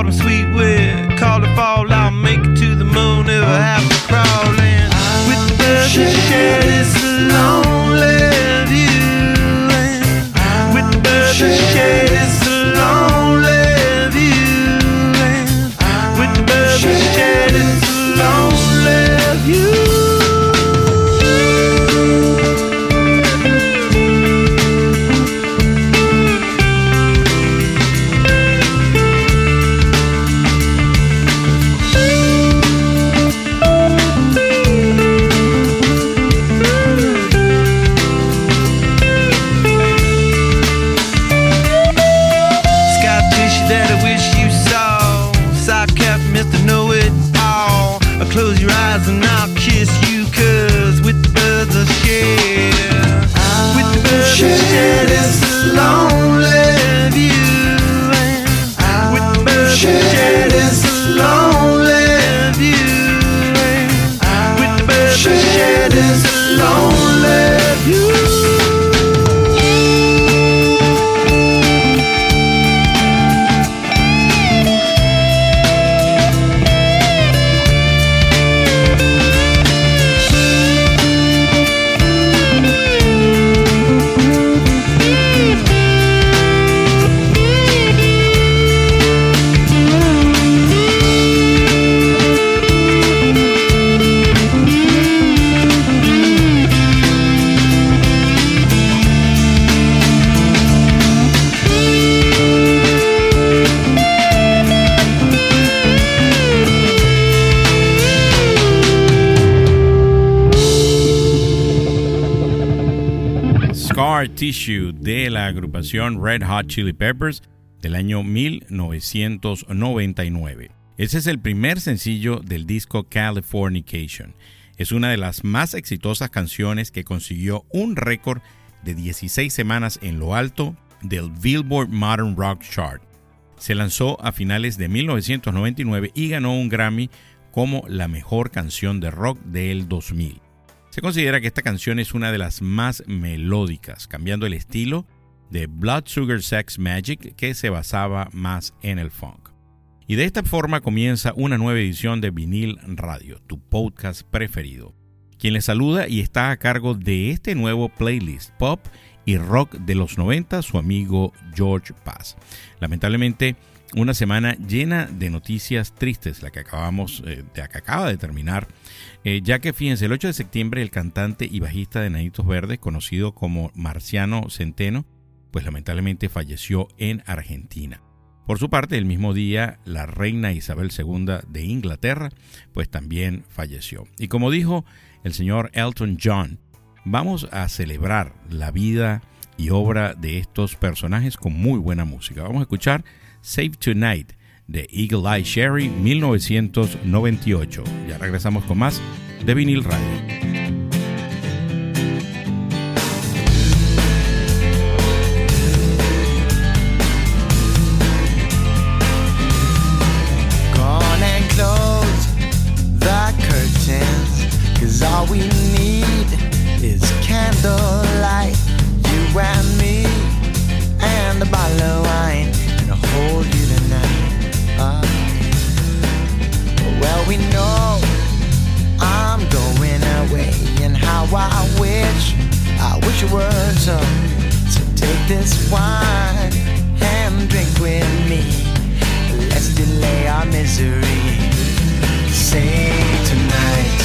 Autumn sweet Tissue de la agrupación Red Hot Chili Peppers del año 1999. Ese es el primer sencillo del disco Californication. Es una de las más exitosas canciones que consiguió un récord de 16 semanas en lo alto del Billboard Modern Rock Chart. Se lanzó a finales de 1999 y ganó un Grammy como la mejor canción de rock del 2000. Se considera que esta canción es una de las más melódicas, cambiando el estilo de Blood Sugar Sex Magic que se basaba más en el funk. Y de esta forma comienza una nueva edición de Vinil Radio, tu podcast preferido. Quien les saluda y está a cargo de este nuevo playlist pop y rock de los 90, su amigo George Paz. Lamentablemente, una semana llena de noticias tristes, la que acabamos eh, de que acaba de terminar, eh, ya que fíjense, el 8 de septiembre el cantante y bajista de Nanitos Verdes, conocido como Marciano Centeno, pues lamentablemente falleció en Argentina. Por su parte, el mismo día, la reina Isabel II de Inglaterra, pues también falleció. Y como dijo el señor Elton John, vamos a celebrar la vida y obra de estos personajes con muy buena música. Vamos a escuchar Save Tonight de Eagle Eye Sherry 1998. Ya regresamos con más de vinil radio. Wish it were so. Take this wine and drink with me. Let's delay our misery. Say tonight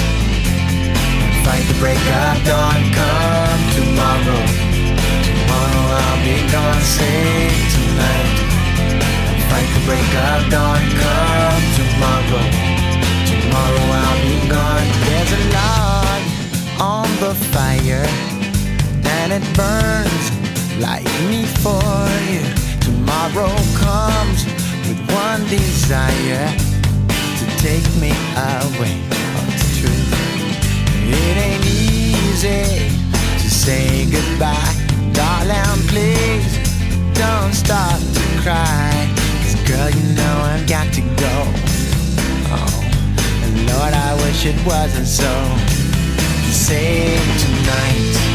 fight the break of dawn. Come tomorrow. Tomorrow I'll be gone. Say tonight. Fight the break of dawn. Come tomorrow. Tomorrow I'll be gone. There's a log on the fire, and it burns like me for you. Tomorrow comes with one desire to take me away. Oh, it's. It ain't easy to say goodbye. Darling, please don't start to cry. Cause girl, you know I've got to go. Oh, and Lord, I wish it wasn't so. Save tonight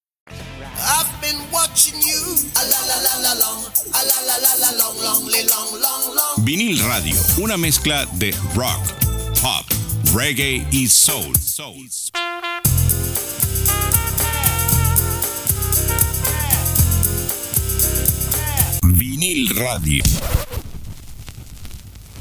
Vinil Radio, una mezcla de rock, pop, reggae y soul. Vinil Radio.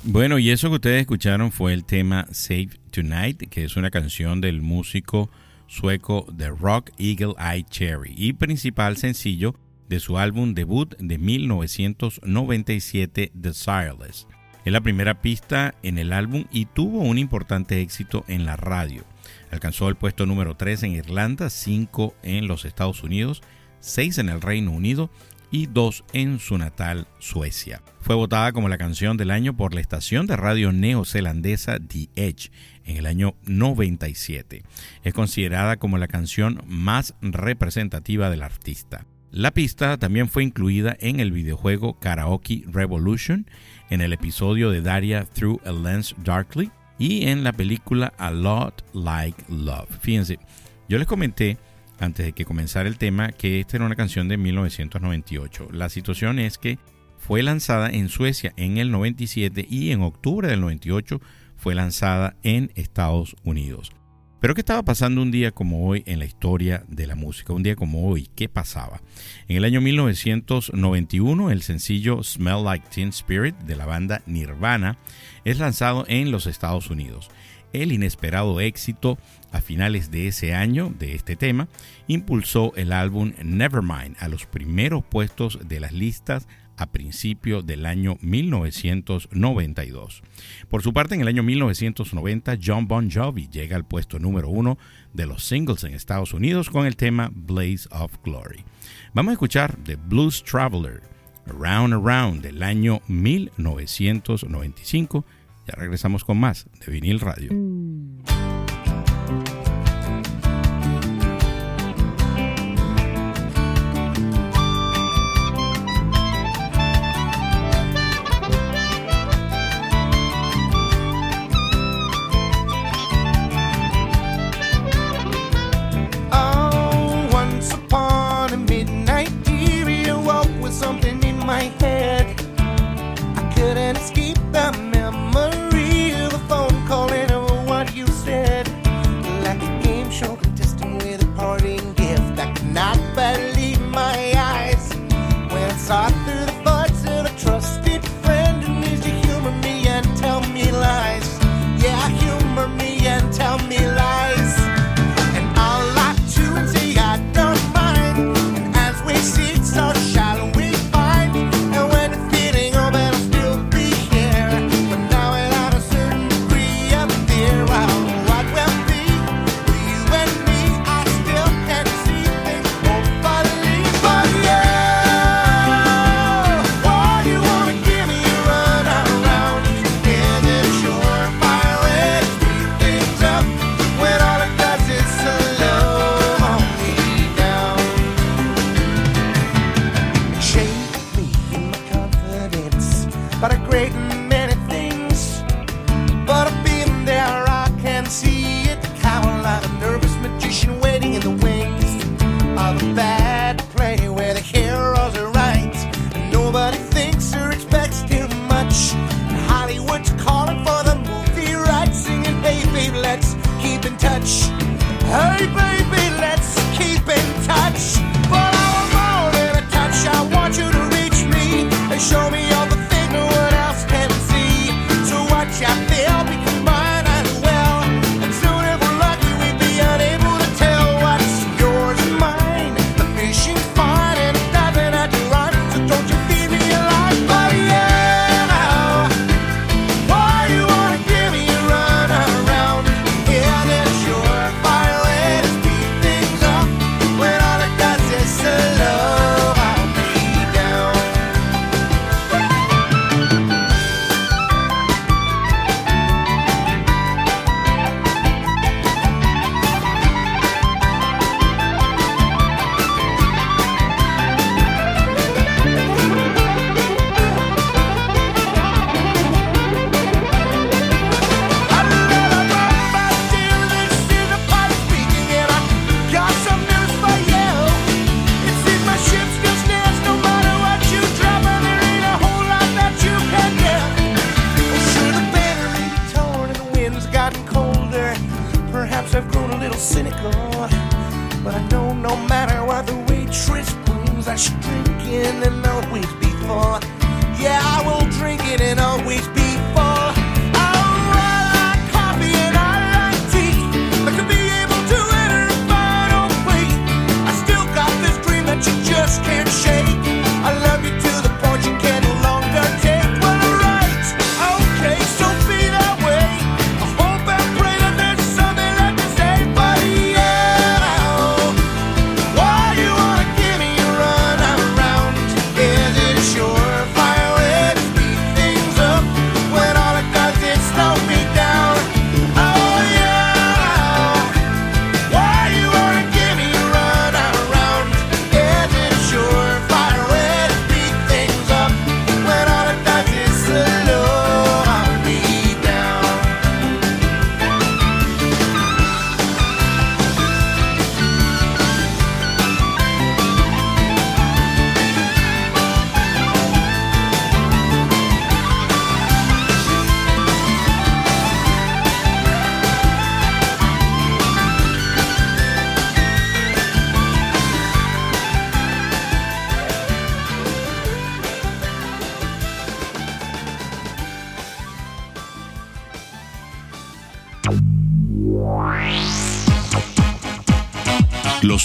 Bueno, y eso que ustedes escucharon fue el tema Save Tonight, que es una canción del músico sueco The Rock Eagle Eye Cherry y principal sencillo de su álbum debut de 1997, Desireless. Es la primera pista en el álbum y tuvo un importante éxito en la radio. Alcanzó el puesto número 3 en Irlanda, 5 en los Estados Unidos, 6 en el Reino Unido y 2 en su natal Suecia. Fue votada como la canción del año por la estación de radio neozelandesa The Edge en el año 97. Es considerada como la canción más representativa del artista. La pista también fue incluida en el videojuego Karaoke Revolution, en el episodio de Daria Through a Lens Darkly y en la película A Lot Like Love. Fíjense, yo les comenté antes de que comenzara el tema que esta era una canción de 1998. La situación es que fue lanzada en Suecia en el 97 y en octubre del 98 fue lanzada en Estados Unidos. Pero ¿qué estaba pasando un día como hoy en la historia de la música? Un día como hoy, ¿qué pasaba? En el año 1991, el sencillo Smell Like Teen Spirit de la banda Nirvana es lanzado en los Estados Unidos. El inesperado éxito a finales de ese año de este tema impulsó el álbum Nevermind a los primeros puestos de las listas a principio del año 1992. Por su parte, en el año 1990, John Bon Jovi llega al puesto número uno de los singles en Estados Unidos con el tema Blaze of Glory. Vamos a escuchar The Blues Traveler, Around Around del año 1995. Ya regresamos con más de vinil radio. Oh,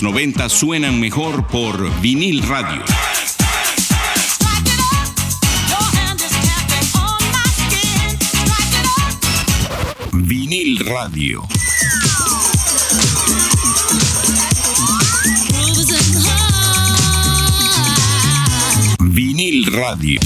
90 suenan mejor por vinil radio. Vinil radio. Vinil radio.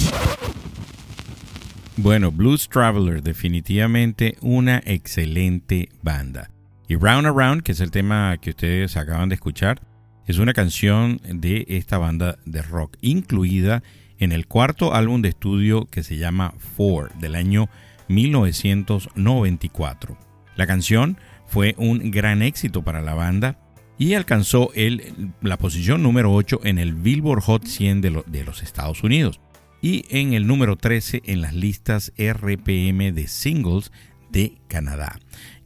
Bueno, Blues Traveler, definitivamente una excelente banda. Y Round Around, que es el tema que ustedes acaban de escuchar, es una canción de esta banda de rock, incluida en el cuarto álbum de estudio que se llama Four, del año 1994. La canción fue un gran éxito para la banda y alcanzó el, la posición número 8 en el Billboard Hot 100 de, de los Estados Unidos y en el número 13 en las listas RPM de singles de Canadá.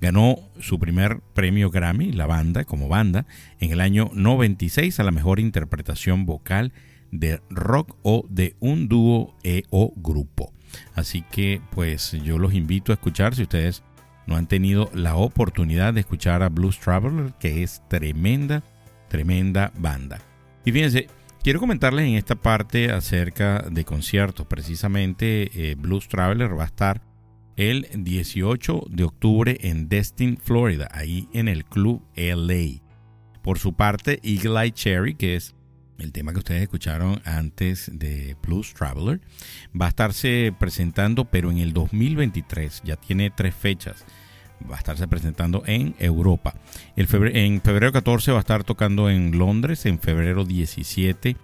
Ganó su primer premio Grammy, la banda, como banda, en el año 96 a la mejor interpretación vocal de rock o de un dúo e o grupo. Así que pues yo los invito a escuchar si ustedes no han tenido la oportunidad de escuchar a Blues Traveler, que es tremenda, tremenda banda. Y fíjense, Quiero comentarles en esta parte acerca de conciertos. Precisamente eh, Blues Traveler va a estar el 18 de octubre en Destin, Florida, ahí en el Club LA. Por su parte, Eagle Eye Cherry, que es el tema que ustedes escucharon antes de Blues Traveler, va a estarse presentando, pero en el 2023, ya tiene tres fechas. Va a estarse presentando en Europa. El en febrero 14 va a estar tocando en Londres, en febrero 17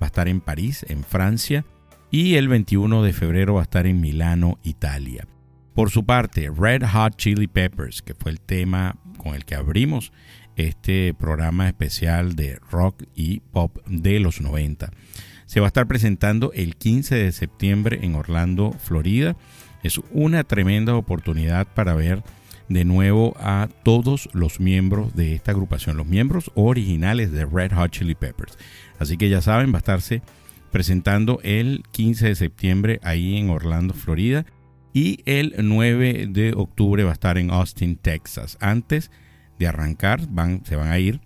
va a estar en París, en Francia, y el 21 de febrero va a estar en Milano, Italia. Por su parte, Red Hot Chili Peppers, que fue el tema con el que abrimos este programa especial de rock y pop de los 90. Se va a estar presentando el 15 de septiembre en Orlando, Florida. Es una tremenda oportunidad para ver de nuevo a todos los miembros de esta agrupación, los miembros originales de Red Hot Chili Peppers. Así que ya saben, va a estarse presentando el 15 de septiembre ahí en Orlando, Florida. Y el 9 de octubre va a estar en Austin, Texas. Antes de arrancar, van, se van a ir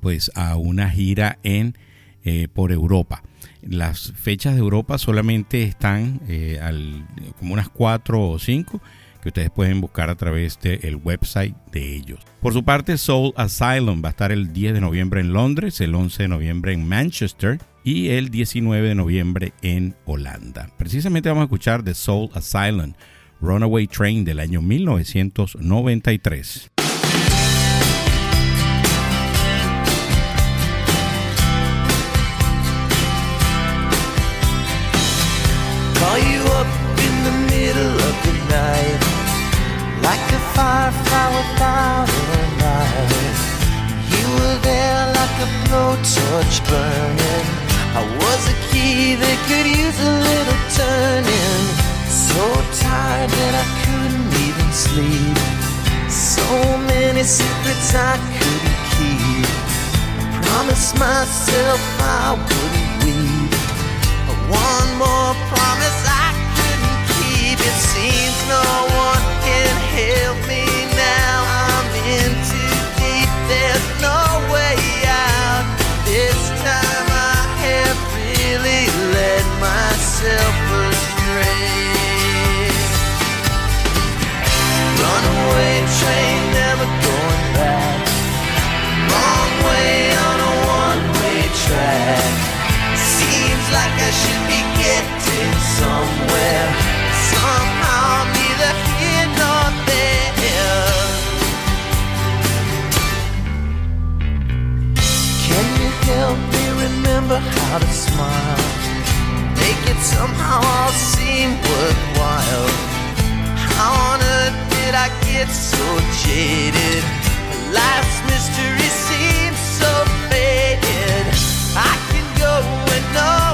pues a una gira en eh, por Europa. Las fechas de Europa solamente están eh, al, como unas 4 o 5 que ustedes pueden buscar a través del website de ellos. Por su parte, Soul Asylum va a estar el 10 de noviembre en Londres, el 11 de noviembre en Manchester y el 19 de noviembre en Holanda. Precisamente vamos a escuchar The Soul Asylum, Runaway Train del año 1993. Secrets I couldn't keep. I promised myself I wouldn't weep. But one more promise I couldn't keep. It seems no one can help me now. I'm in too deep, there's no way out. This time I have really led myself should be getting somewhere. Somehow, neither here nor there. Can you help me remember how to smile? Make it somehow all seem worthwhile. How on earth did I get so jaded? Life's mystery seems so faded. I can go and no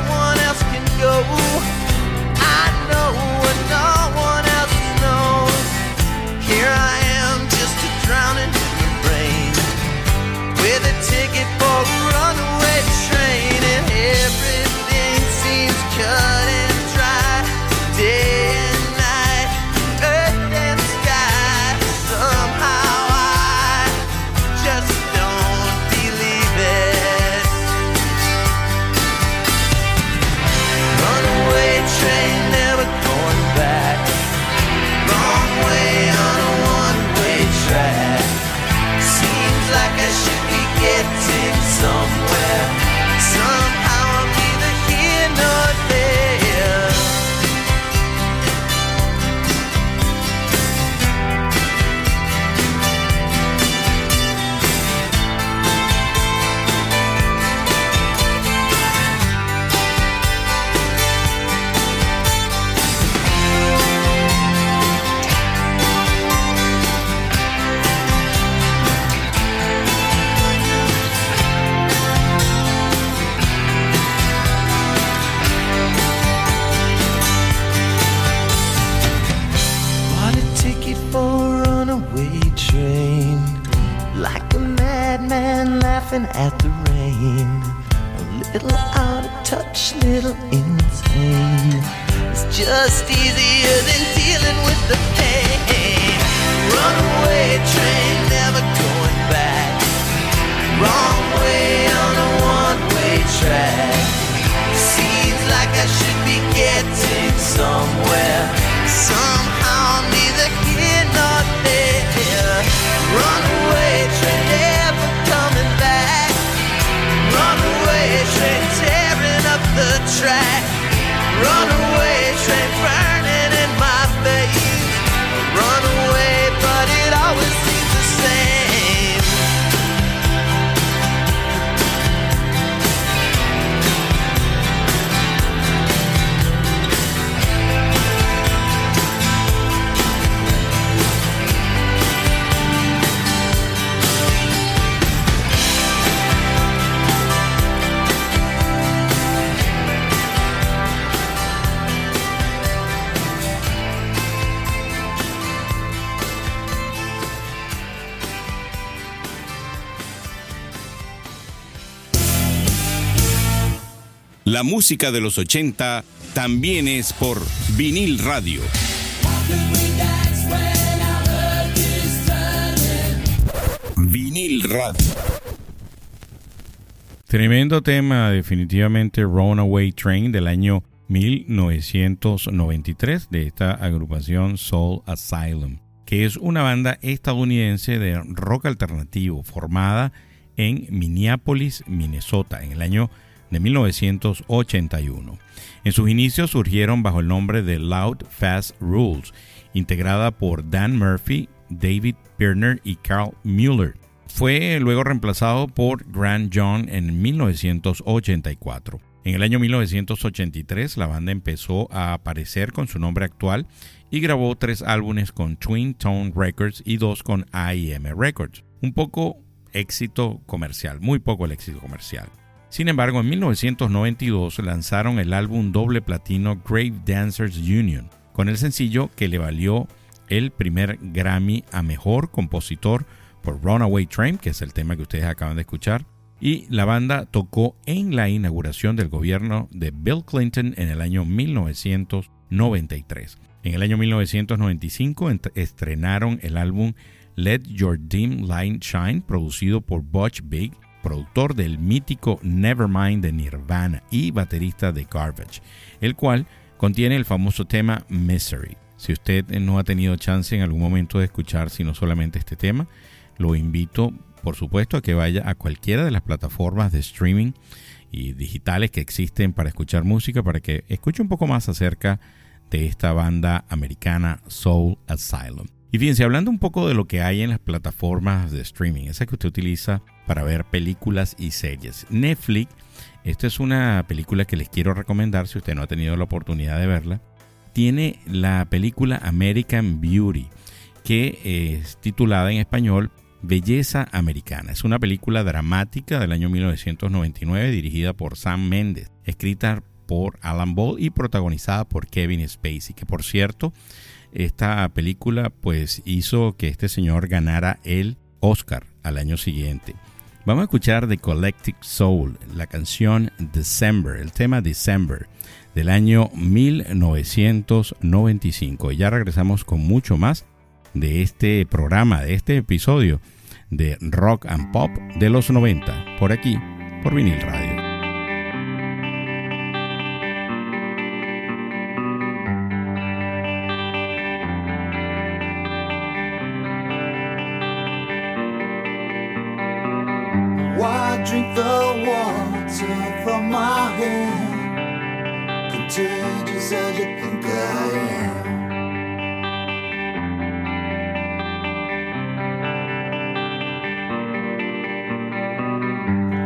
getting somewhere. Somehow, La música de los 80 también es por vinil radio. Vinil radio. Tremendo tema, definitivamente Runaway Train del año 1993 de esta agrupación Soul Asylum, que es una banda estadounidense de rock alternativo formada en Minneapolis, Minnesota, en el año de 1981. En sus inicios surgieron bajo el nombre de Loud Fast Rules, integrada por Dan Murphy, David Pirner y Carl Mueller. Fue luego reemplazado por Grant John en 1984. En el año 1983 la banda empezó a aparecer con su nombre actual y grabó tres álbumes con Twin Tone Records y dos con AIM Records. Un poco éxito comercial, muy poco el éxito comercial. Sin embargo, en 1992 lanzaron el álbum doble platino Grave Dancers Union, con el sencillo que le valió el primer Grammy a Mejor Compositor por Runaway Train, que es el tema que ustedes acaban de escuchar, y la banda tocó en la inauguración del gobierno de Bill Clinton en el año 1993. En el año 1995 estrenaron el álbum Let Your Dim Light Shine, producido por Butch Big, productor del mítico Nevermind de Nirvana y baterista de Garbage, el cual contiene el famoso tema Misery. Si usted no ha tenido chance en algún momento de escuchar sino solamente este tema, lo invito por supuesto a que vaya a cualquiera de las plataformas de streaming y digitales que existen para escuchar música para que escuche un poco más acerca de esta banda americana Soul Asylum. Y fíjense, hablando un poco de lo que hay en las plataformas de streaming, esa que usted utiliza para ver películas y series. Netflix, esta es una película que les quiero recomendar si usted no ha tenido la oportunidad de verla. Tiene la película American Beauty, que es titulada en español Belleza Americana. Es una película dramática del año 1999 dirigida por Sam Mendes, escrita por Alan Ball y protagonizada por Kevin Spacey, que por cierto, esta película pues hizo que este señor ganara el Oscar al año siguiente. Vamos a escuchar The Collective Soul, la canción December, el tema December del año 1995. Y ya regresamos con mucho más de este programa, de este episodio de Rock and Pop de los 90, por aquí, por vinil radio. From my hand? Contagious as you think I am.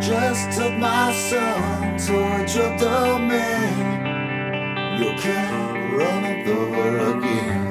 Just took my son towards your domain. You can't run it over again.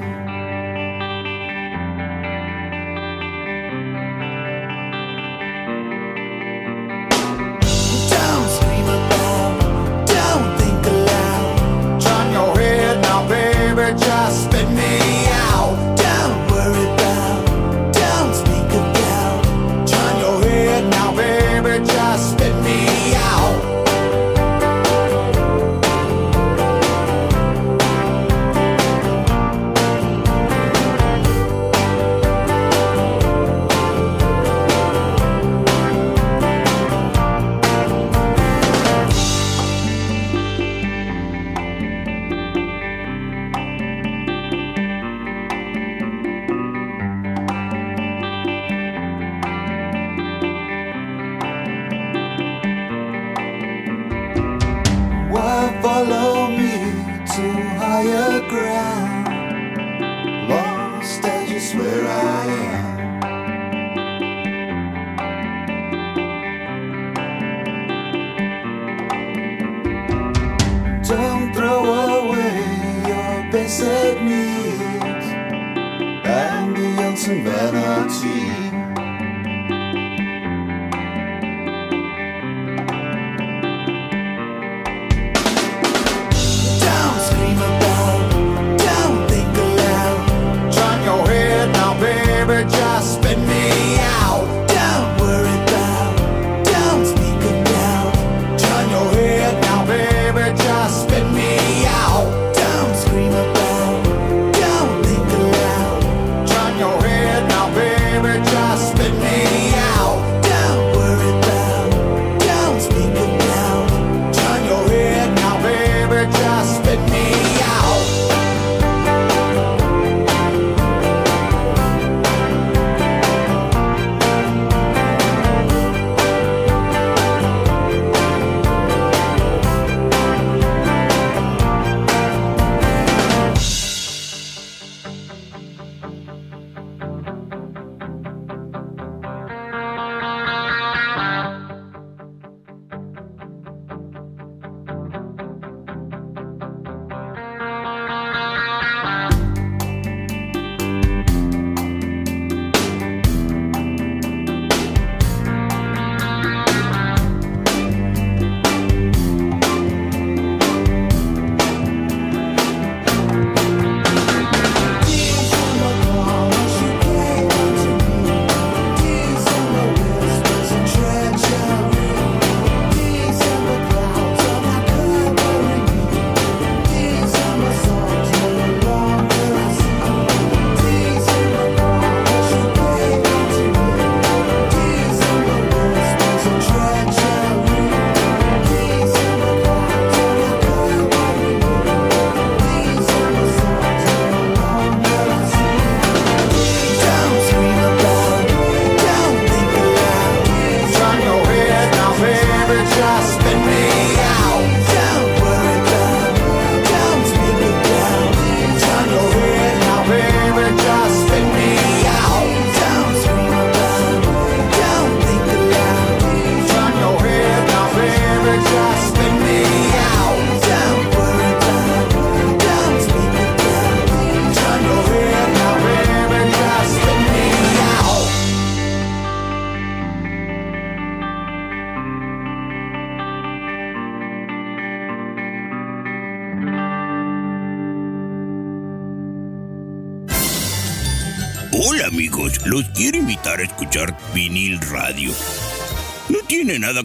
And vanity.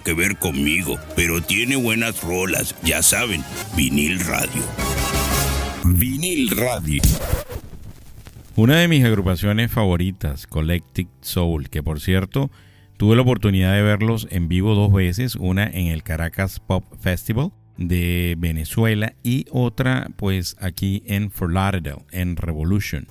Que ver conmigo, pero tiene buenas rolas, ya saben, vinil radio. Vinil radio. Una de mis agrupaciones favoritas, Collective Soul, que por cierto tuve la oportunidad de verlos en vivo dos veces, una en el Caracas Pop Festival de Venezuela y otra pues aquí en Fort Lauderdale, en Revolution.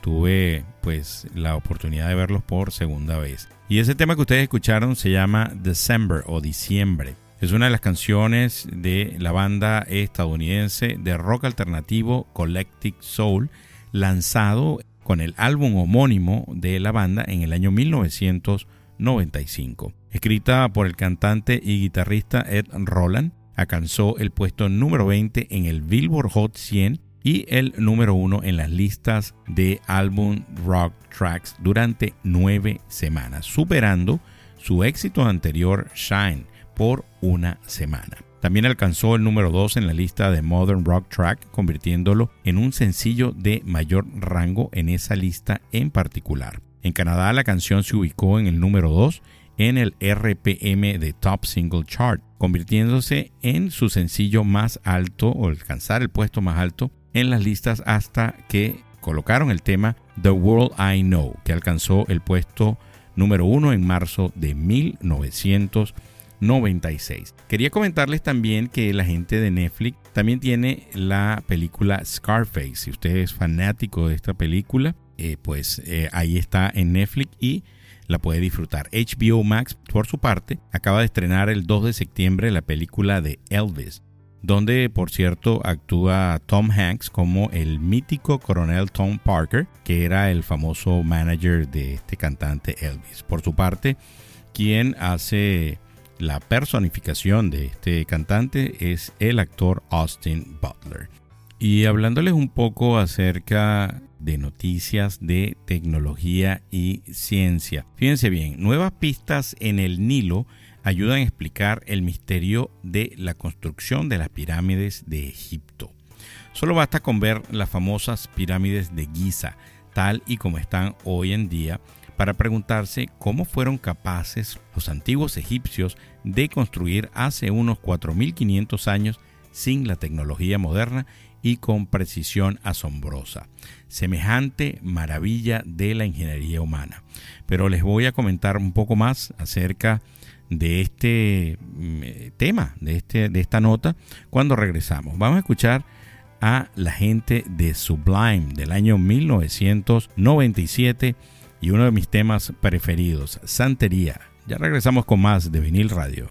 Tuve pues la oportunidad de verlos por segunda vez. Y ese tema que ustedes escucharon se llama December o Diciembre. Es una de las canciones de la banda estadounidense de rock alternativo Collective Soul, lanzado con el álbum homónimo de la banda en el año 1995. Escrita por el cantante y guitarrista Ed Roland, alcanzó el puesto número 20 en el Billboard Hot 100 y el número 1 en las listas de álbum rock tracks durante nueve semanas, superando su éxito anterior Shine por una semana. También alcanzó el número 2 en la lista de Modern Rock Track, convirtiéndolo en un sencillo de mayor rango en esa lista en particular. En Canadá la canción se ubicó en el número 2 en el RPM de Top Single Chart, convirtiéndose en su sencillo más alto o alcanzar el puesto más alto en las listas hasta que colocaron el tema The World I Know, que alcanzó el puesto número 1 en marzo de 1996. Quería comentarles también que la gente de Netflix también tiene la película Scarface. Si usted es fanático de esta película, eh, pues eh, ahí está en Netflix y la puede disfrutar. HBO Max, por su parte, acaba de estrenar el 2 de septiembre la película de Elvis. Donde por cierto actúa Tom Hanks como el mítico coronel Tom Parker, que era el famoso manager de este cantante Elvis. Por su parte, quien hace la personificación de este cantante es el actor Austin Butler. Y hablándoles un poco acerca de noticias de tecnología y ciencia. Fíjense bien, nuevas pistas en el Nilo ayudan a explicar el misterio de la construcción de las pirámides de Egipto. Solo basta con ver las famosas pirámides de Giza, tal y como están hoy en día, para preguntarse cómo fueron capaces los antiguos egipcios de construir hace unos 4.500 años sin la tecnología moderna y con precisión asombrosa. Semejante maravilla de la ingeniería humana. Pero les voy a comentar un poco más acerca de este mm, tema, de, este, de esta nota, cuando regresamos. Vamos a escuchar a la gente de Sublime del año 1997 y uno de mis temas preferidos, Santería. Ya regresamos con más de vinil radio.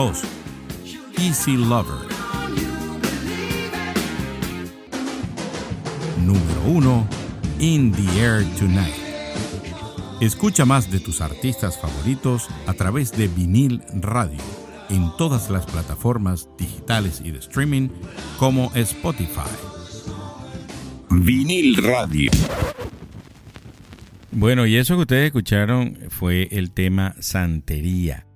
Número 2. Easy Lover. Número 1. In the Air Tonight. Escucha más de tus artistas favoritos a través de vinil radio en todas las plataformas digitales y de streaming como Spotify. Vinil Radio. Bueno, y eso que ustedes escucharon fue el tema Santería,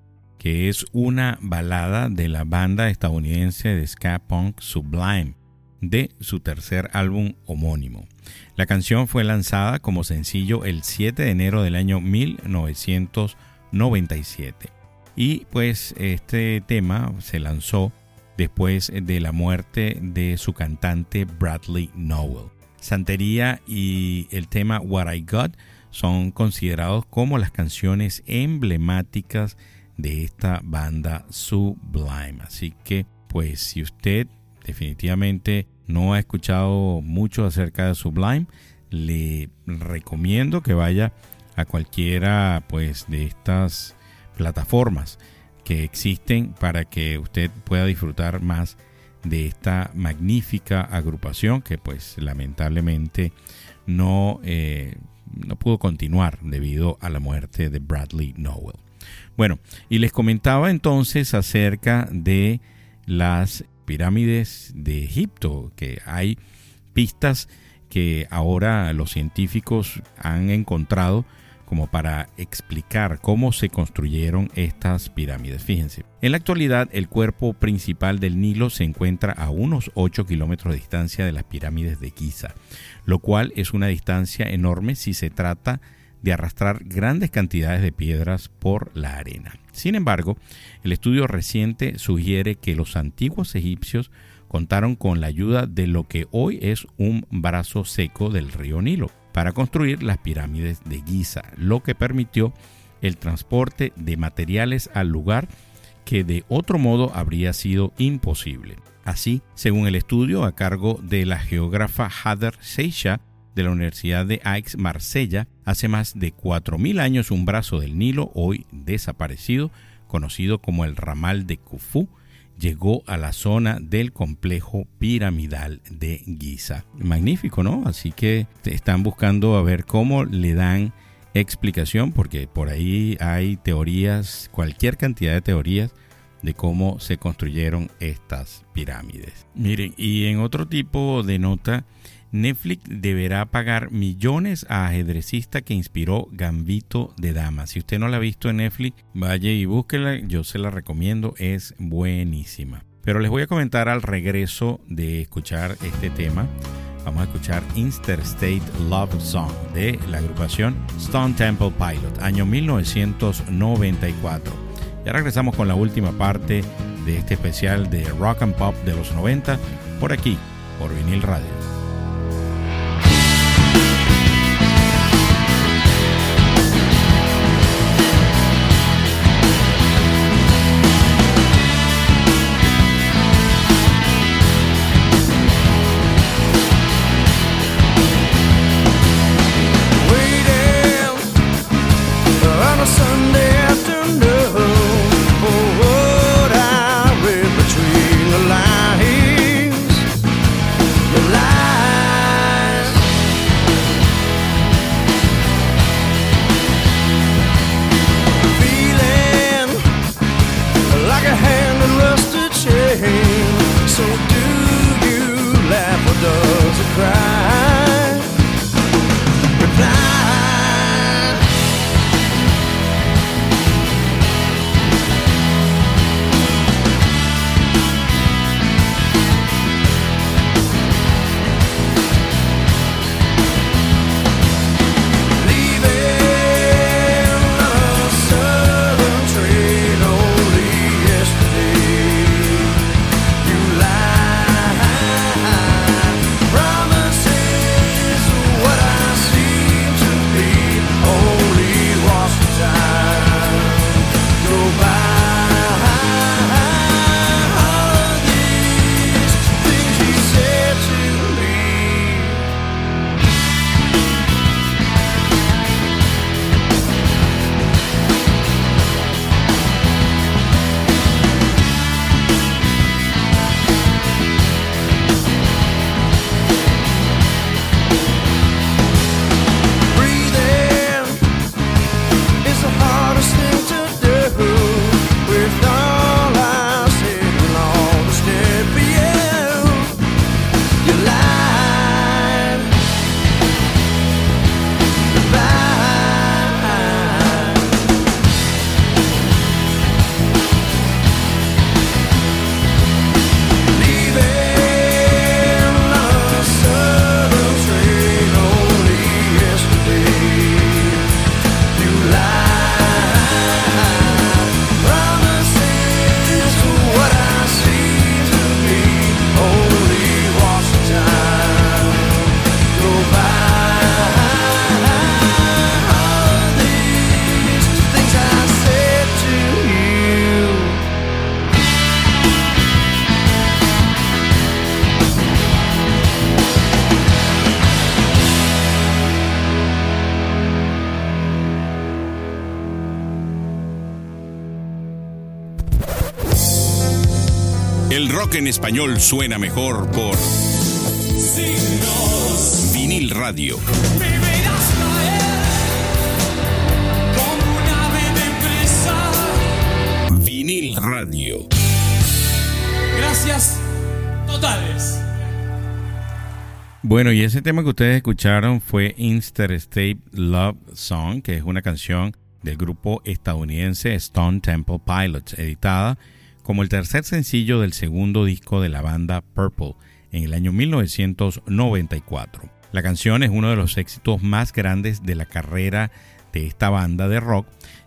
que es una balada de la banda estadounidense de ska punk Sublime, de su tercer álbum homónimo. La canción fue lanzada como sencillo el 7 de enero del año 1997. Y pues este tema se lanzó después de la muerte de su cantante Bradley Nowell. Santería y el tema What I Got son considerados como las canciones emblemáticas de esta banda Sublime. Así que pues si usted definitivamente no ha escuchado mucho acerca de Sublime, le recomiendo que vaya a cualquiera pues de estas plataformas que existen para que usted pueda disfrutar más de esta magnífica agrupación que pues lamentablemente no, eh, no pudo continuar debido a la muerte de Bradley Nowell. Bueno, y les comentaba entonces acerca de las pirámides de Egipto, que hay pistas que ahora los científicos han encontrado como para explicar cómo se construyeron estas pirámides. Fíjense, en la actualidad el cuerpo principal del Nilo se encuentra a unos 8 kilómetros de distancia de las pirámides de Giza, lo cual es una distancia enorme si se trata de arrastrar grandes cantidades de piedras por la arena. Sin embargo, el estudio reciente sugiere que los antiguos egipcios contaron con la ayuda de lo que hoy es un brazo seco del río Nilo para construir las pirámides de Giza, lo que permitió el transporte de materiales al lugar que de otro modo habría sido imposible. Así, según el estudio a cargo de la geógrafa Hader Seisha de la Universidad de Aix Marsella, hace más de 4.000 años un brazo del Nilo, hoy desaparecido, conocido como el ramal de Khufu, llegó a la zona del complejo piramidal de Giza. Magnífico, ¿no? Así que están buscando a ver cómo le dan explicación, porque por ahí hay teorías, cualquier cantidad de teorías de cómo se construyeron estas pirámides. Miren, y en otro tipo de nota, Netflix deberá pagar millones a ajedrecista que inspiró Gambito de Dama. Si usted no la ha visto en Netflix, vaya y búsquela, yo se la recomiendo, es buenísima. Pero les voy a comentar al regreso de escuchar este tema. Vamos a escuchar Interstate Love Song de la agrupación Stone Temple Pilot, año 1994. Ya regresamos con la última parte de este especial de Rock and Pop de los 90 por aquí, por vinil radio. En español suena mejor por Vinil Radio. Vinil Radio. Gracias totales. Bueno, y ese tema que ustedes escucharon fue Interstate Love Song, que es una canción del grupo estadounidense Stone Temple Pilots, editada como el tercer sencillo del segundo disco de la banda Purple en el año 1994. La canción es uno de los éxitos más grandes de la carrera de esta banda de rock,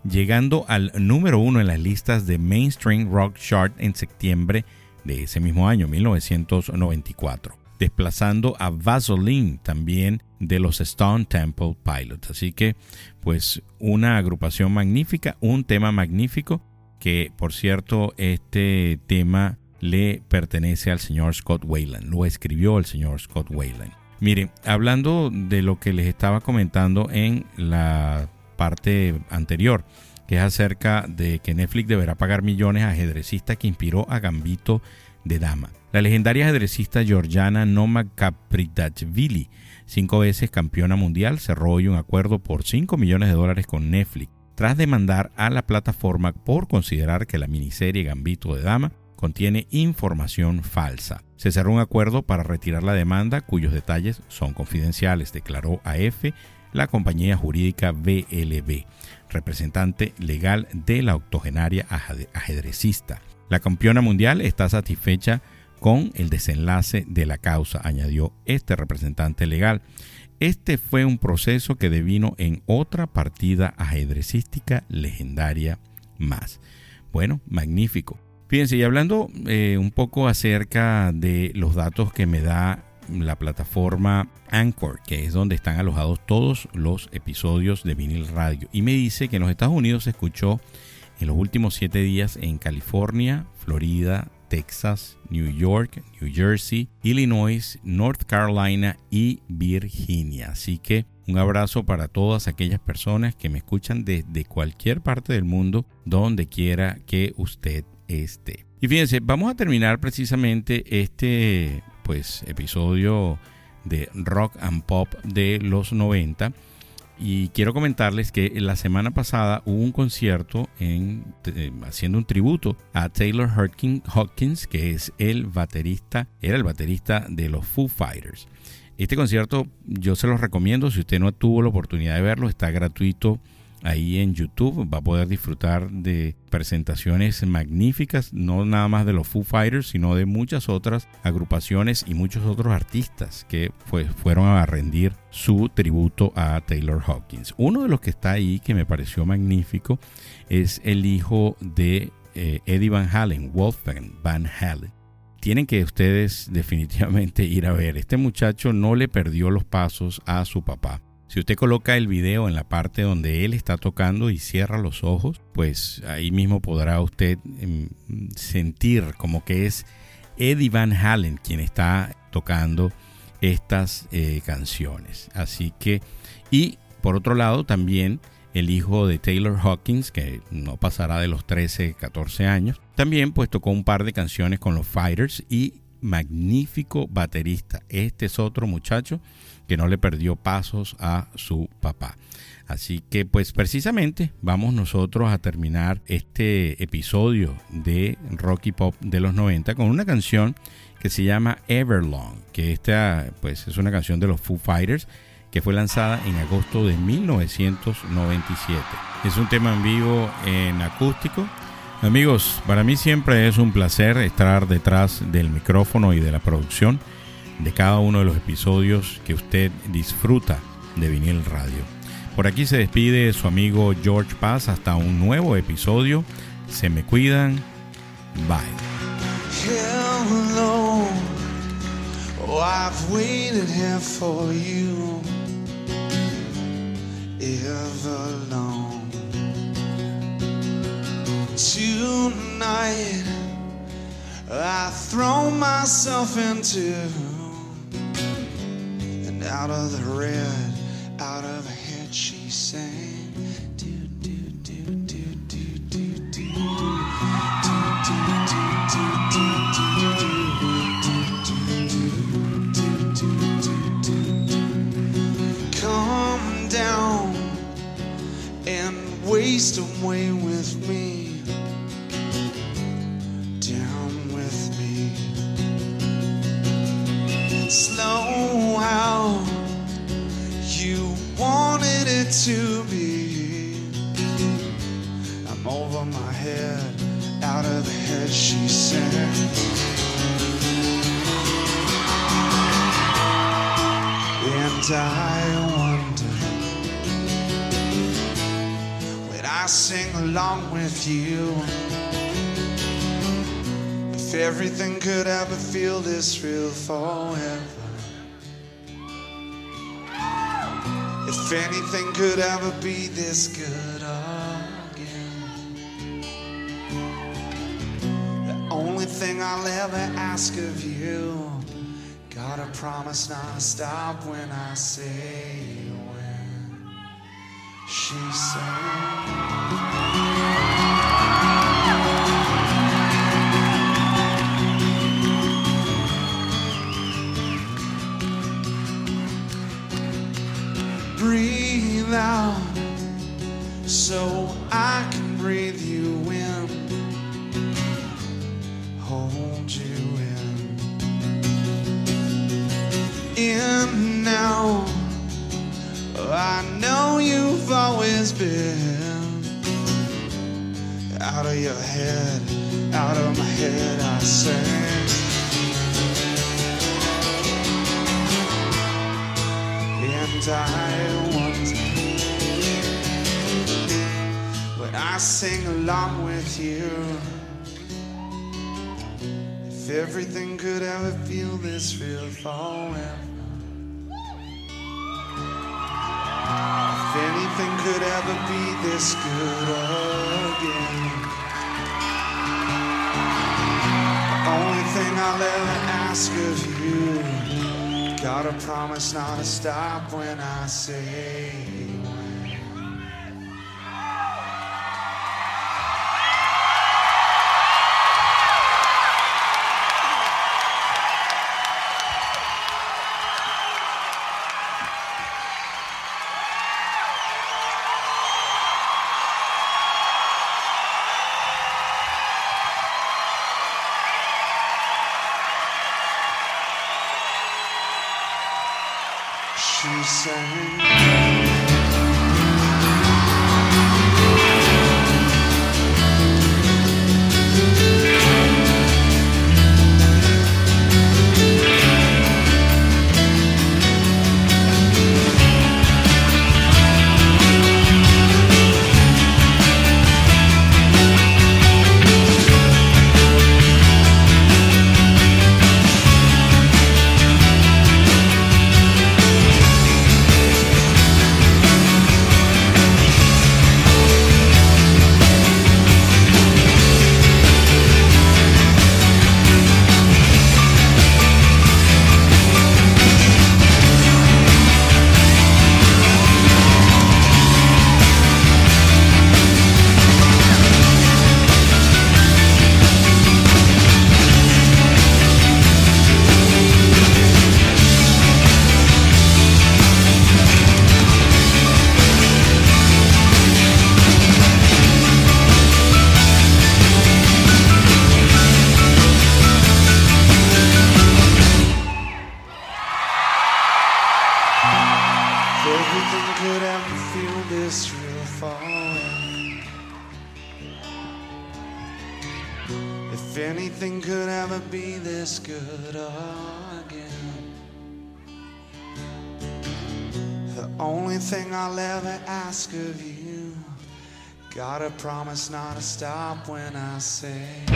llegando al número uno en las listas de Mainstream Rock Chart en septiembre de ese mismo año, 1994, desplazando a Vaseline también de los Stone Temple Pilots. Así que, pues, una agrupación magnífica, un tema magnífico, que por cierto, este tema le pertenece al señor Scott Wayland, lo escribió el señor Scott Wayland. Miren, hablando de lo que les estaba comentando en la parte anterior, que es acerca de que Netflix deberá pagar millones a ajedrecista que inspiró a Gambito de Dama. La legendaria ajedrecista Georgiana Noma Kapridashvili, cinco veces campeona mundial, cerró hoy un acuerdo por 5 millones de dólares con Netflix, tras demandar a la plataforma por considerar que la miniserie Gambito de Dama contiene información falsa. Se cerró un acuerdo para retirar la demanda cuyos detalles son confidenciales, declaró AF la compañía jurídica BLB, representante legal de la octogenaria ajedrecista. La campeona mundial está satisfecha con el desenlace de la causa, añadió este representante legal. Este fue un proceso que devino en otra partida ajedrecística legendaria más. Bueno, magnífico. Fíjense, y hablando eh, un poco acerca de los datos que me da la plataforma Anchor, que es donde están alojados todos los episodios de vinil radio. Y me dice que en los Estados Unidos se escuchó en los últimos siete días en California, Florida, Texas, New York, New Jersey, Illinois, North Carolina y Virginia. Así que un abrazo para todas aquellas personas que me escuchan desde cualquier parte del mundo, donde quiera que usted esté. Y fíjense, vamos a terminar precisamente este pues episodio de rock and pop de los 90 y quiero comentarles que la semana pasada hubo un concierto eh, haciendo un tributo a Taylor Hawkins, que es el baterista, era el baterista de los Foo Fighters. Este concierto yo se los recomiendo, si usted no tuvo la oportunidad de verlo, está gratuito ahí en YouTube. Va a poder disfrutar de presentaciones magníficas, no nada más de los Foo Fighters, sino de muchas otras agrupaciones y muchos otros artistas que pues, fueron a rendir su tributo a Taylor Hawkins. Uno de los que está ahí que me pareció magnífico es el hijo de eh, Eddie Van Halen, Wolfgang Van Halen tienen que ustedes definitivamente ir a ver. Este muchacho no le perdió los pasos a su papá. Si usted coloca el video en la parte donde él está tocando y cierra los ojos, pues ahí mismo podrá usted em, sentir como que es Eddie Van Halen quien está tocando estas eh, canciones. Así que, y por otro lado también el hijo de Taylor Hawkins, que no pasará de los 13, 14 años, también pues tocó un par de canciones con los Fighters y magnífico baterista. Este es otro muchacho que no le perdió pasos a su papá. Así que pues precisamente vamos nosotros a terminar este episodio de Rocky Pop de los 90 con una canción que se llama Everlong, que esta pues es una canción de los Foo Fighters que fue lanzada en agosto de 1997. Es un tema en vivo en acústico. Amigos, para mí siempre es un placer estar detrás del micrófono y de la producción de cada uno de los episodios que usted disfruta de Vinil Radio. Por aquí se despide su amigo George Paz hasta un nuevo episodio. Se me cuidan. Bye. Oh. Tonight, I throw myself into out of the red, out of her head she sang. Come down and waste away. I wonder when I sing along with you. If everything could ever feel this real forever. If anything could ever be this good again. The only thing I'll ever ask of you. Gotta promise not to stop when I say when. She said. Forever. If anything could ever be this good again. The only thing I'll ever ask of you. Gotta promise not to stop when I say same. When I say.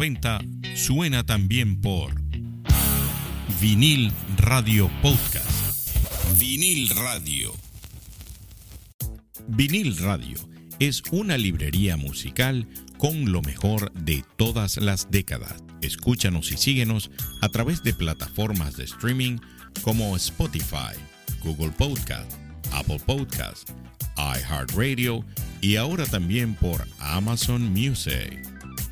90 suena también por Vinil Radio Podcast. Vinil Radio. Vinil Radio es una librería musical con lo mejor de todas las décadas. Escúchanos y síguenos a través de plataformas de streaming como Spotify, Google Podcast, Apple Podcast, iHeartRadio y ahora también por Amazon Music.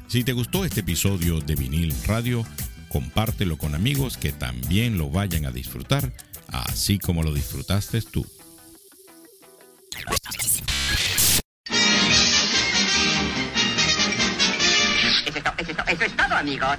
Si te gustó este episodio de Vinil Radio, compártelo con amigos que también lo vayan a disfrutar, así como lo disfrutaste tú. Amigos.